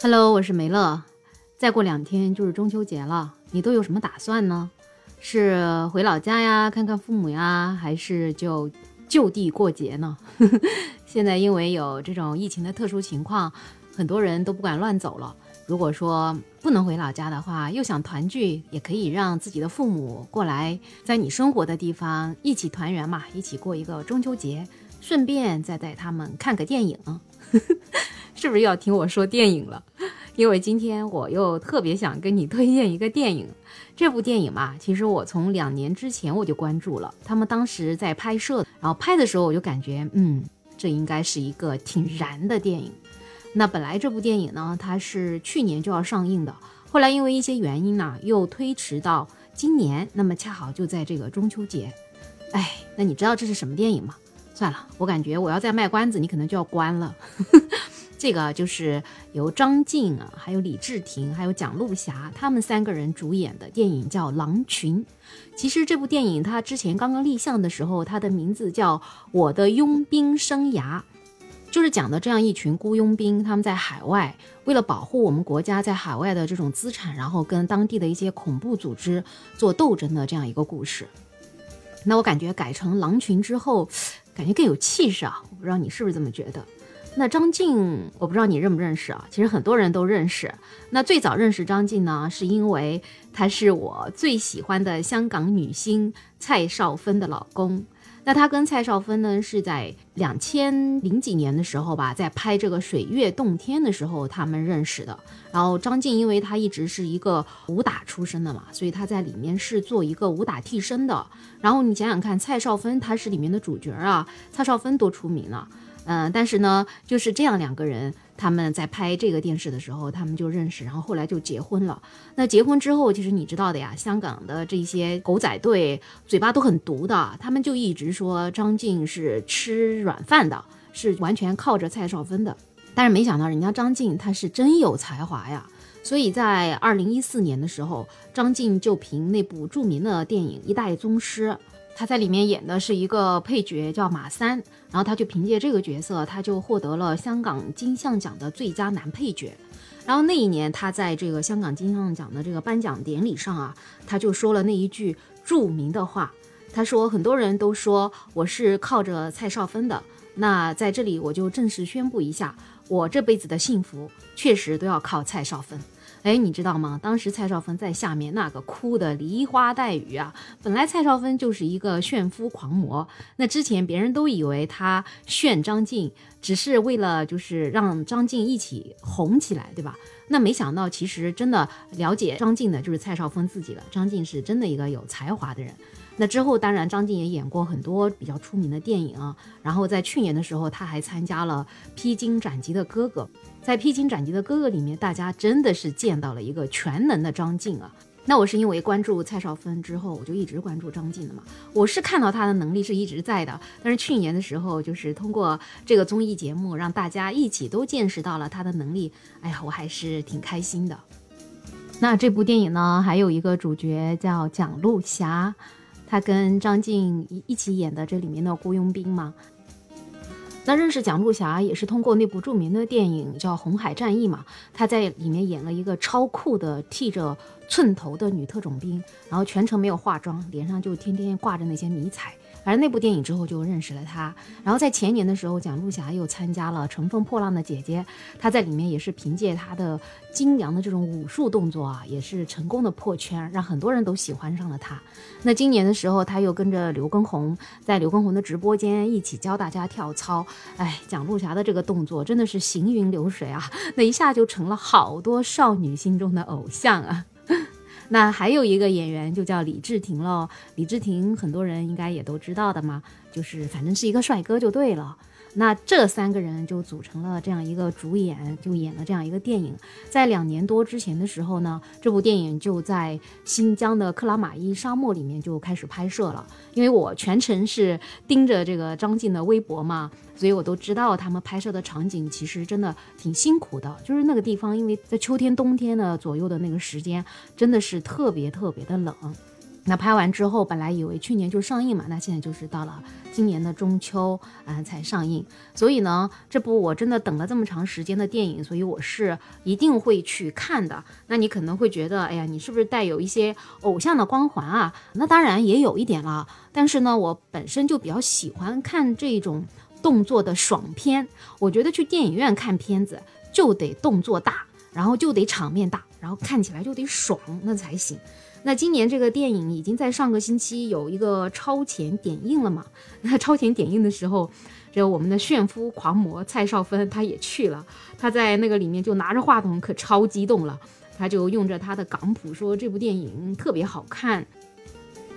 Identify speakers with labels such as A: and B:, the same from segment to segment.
A: Hello，我是梅乐。再过两天就是中秋节了，你都有什么打算呢？是回老家呀，看看父母呀，还是就就地过节呢？现在因为有这种疫情的特殊情况，很多人都不敢乱走了。如果说不能回老家的话，又想团聚，也可以让自己的父母过来，在你生活的地方一起团圆嘛，一起过一个中秋节，顺便再带他们看个电影。是不是要听我说电影了？因为今天我又特别想跟你推荐一个电影。这部电影嘛，其实我从两年之前我就关注了，他们当时在拍摄，然后拍的时候我就感觉，嗯，这应该是一个挺燃的电影。那本来这部电影呢，它是去年就要上映的，后来因为一些原因呢，又推迟到今年。那么恰好就在这个中秋节，哎，那你知道这是什么电影吗？算了，我感觉我要再卖关子，你可能就要关了。这个就是由张晋啊，还有李治廷，还有蒋璐霞他们三个人主演的电影，叫《狼群》。其实这部电影它之前刚刚立项的时候，它的名字叫《我的佣兵生涯》，就是讲的这样一群雇佣兵，他们在海外为了保护我们国家在海外的这种资产，然后跟当地的一些恐怖组织做斗争的这样一个故事。那我感觉改成《狼群》之后，感觉更有气势啊！我不知道你是不是这么觉得？那张晋，我不知道你认不认识啊？其实很多人都认识。那最早认识张晋呢，是因为她是我最喜欢的香港女星蔡少芬的老公。那他跟蔡少芬呢，是在两千零几年的时候吧，在拍这个《水月洞天》的时候他们认识的。然后张晋，因为他一直是一个武打出身的嘛，所以他在里面是做一个武打替身的。然后你想想看，蔡少芬她是里面的主角啊，蔡少芬多出名啊！嗯，但是呢，就是这样两个人，他们在拍这个电视的时候，他们就认识，然后后来就结婚了。那结婚之后，其实你知道的呀，香港的这些狗仔队嘴巴都很毒的，他们就一直说张晋是吃软饭的，是完全靠着蔡少芬的。但是没想到人家张晋他是真有才华呀，所以在二零一四年的时候，张晋就凭那部著名的电影《一代宗师》。他在里面演的是一个配角，叫马三，然后他就凭借这个角色，他就获得了香港金像奖的最佳男配角。然后那一年，他在这个香港金像奖的这个颁奖典礼上啊，他就说了那一句著名的话，他说：“很多人都说我是靠着蔡少芬的，那在这里我就正式宣布一下，我这辈子的幸福确实都要靠蔡少芬。”哎，你知道吗？当时蔡少芬在下面那个哭的梨花带雨啊！本来蔡少芬就是一个炫夫狂魔，那之前别人都以为她炫张晋，只是为了就是让张晋一起红起来，对吧？那没想到，其实真的了解张晋的就是蔡少芬自己了。张晋是真的一个有才华的人。那之后，当然张晋也演过很多比较出名的电影啊。然后在去年的时候，他还参加了《披荆斩棘的哥哥》。在《披荆斩棘的哥哥》里面，大家真的是见到了一个全能的张晋啊。那我是因为关注蔡少芬之后，我就一直关注张晋的嘛。我是看到他的能力是一直在的，但是去年的时候，就是通过这个综艺节目，让大家一起都见识到了他的能力。哎呀，我还是挺开心的。那这部电影呢，还有一个主角叫蒋璐霞。他跟张晋一一起演的这里面的雇佣兵嘛，那认识蒋璐霞也是通过那部著名的电影叫《红海战役》嘛，她在里面演了一个超酷的剃着寸头的女特种兵，然后全程没有化妆，脸上就天天挂着那些迷彩。反正那部电影之后就认识了他，然后在前年的时候，蒋璐霞又参加了《乘风破浪的姐姐》，她在里面也是凭借她的精良的这种武术动作啊，也是成功的破圈，让很多人都喜欢上了她。那今年的时候，她又跟着刘畊宏在刘畊宏的直播间一起教大家跳操，哎，蒋璐霞的这个动作真的是行云流水啊，那一下就成了好多少女心中的偶像啊。那还有一个演员就叫李治廷喽，李治廷很多人应该也都知道的嘛，就是反正是一个帅哥就对了。那这三个人就组成了这样一个主演，就演了这样一个电影。在两年多之前的时候呢，这部电影就在新疆的克拉玛依沙漠里面就开始拍摄了。因为我全程是盯着这个张晋的微博嘛，所以我都知道他们拍摄的场景其实真的挺辛苦的。就是那个地方，因为在秋天、冬天的左右的那个时间，真的是特别特别的冷。那拍完之后，本来以为去年就上映嘛，那现在就是到了今年的中秋啊才上映。所以呢，这部我真的等了这么长时间的电影，所以我是一定会去看的。那你可能会觉得，哎呀，你是不是带有一些偶像的光环啊？那当然也有一点了。但是呢，我本身就比较喜欢看这种动作的爽片。我觉得去电影院看片子就得动作大，然后就得场面大，然后看起来就得爽，那才行。那今年这个电影已经在上个星期有一个超前点映了嘛？那超前点映的时候，这我们的炫夫狂魔蔡少芬他也去了，他在那个里面就拿着话筒，可超激动了。他就用着他的港普说这部电影特别好看，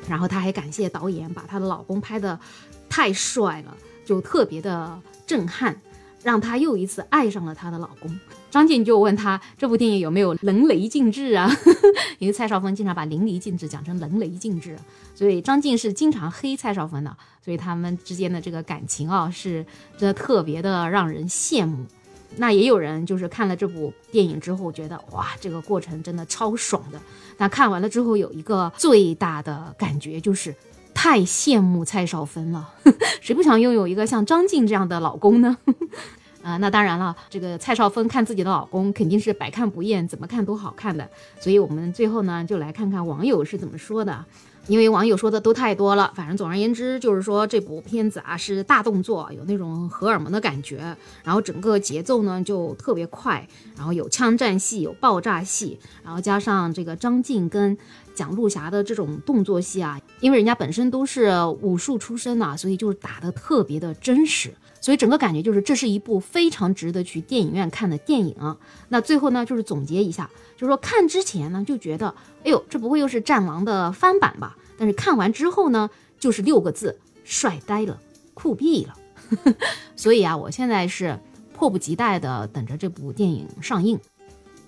A: 然后他还感谢导演把他的老公拍的太帅了，就特别的震撼。让她又一次爱上了她的老公张晋，就问她这部电影有没有淋漓尽致啊？因为蔡少芬经常把淋漓尽致讲成淋漓尽致，所以张晋是经常黑蔡少芬的，所以他们之间的这个感情啊，是真的特别的让人羡慕。那也有人就是看了这部电影之后，觉得哇，这个过程真的超爽的。那看完了之后，有一个最大的感觉就是太羡慕蔡少芬了，谁不想拥有一个像张晋这样的老公呢？啊，那当然了，这个蔡少芬看自己的老公肯定是百看不厌，怎么看都好看的。所以，我们最后呢，就来看看网友是怎么说的。因为网友说的都太多了，反正总而言之就是说这部片子啊是大动作，有那种荷尔蒙的感觉，然后整个节奏呢就特别快，然后有枪战戏，有爆炸戏，然后加上这个张晋跟蒋璐霞的这种动作戏啊，因为人家本身都是武术出身呐，所以就是打得特别的真实。所以整个感觉就是，这是一部非常值得去电影院看的电影。那最后呢，就是总结一下，就是说看之前呢就觉得，哎呦，这不会又是《战狼》的翻版吧？但是看完之后呢，就是六个字：帅呆了，酷毙了。所以啊，我现在是迫不及待的等着这部电影上映。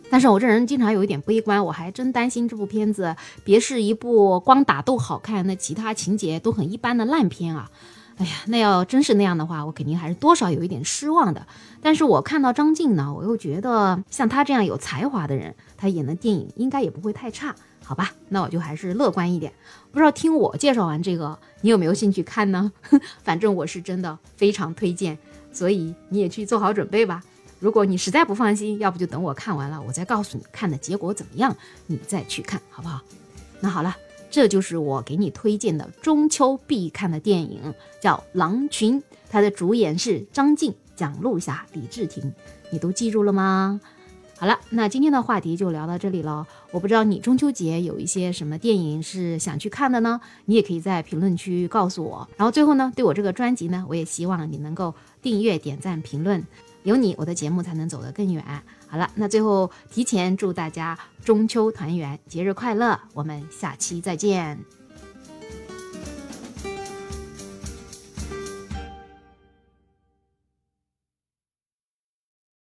A: 但是我这人经常有一点悲观，我还真担心这部片子别是一部光打斗好看，那其他情节都很一般的烂片啊。哎呀，那要真是那样的话，我肯定还是多少有一点失望的。但是我看到张晋呢，我又觉得像他这样有才华的人，他演的电影应该也不会太差，好吧？那我就还是乐观一点。不知道听我介绍完这个，你有没有兴趣看呢？反正我是真的非常推荐，所以你也去做好准备吧。如果你实在不放心，要不就等我看完了，我再告诉你看的结果怎么样，你再去看好不好？那好了。这就是我给你推荐的中秋必看的电影，叫《狼群》，它的主演是张晋、蒋璐霞、李治廷，你都记住了吗？好了，那今天的话题就聊到这里了。我不知道你中秋节有一些什么电影是想去看的呢？你也可以在评论区告诉我。然后最后呢，对我这个专辑呢，我也希望你能够订阅、点赞、评论，有你，我的节目才能走得更远。好了，那最后提前祝大家中秋团圆，节日快乐！我们下期再见。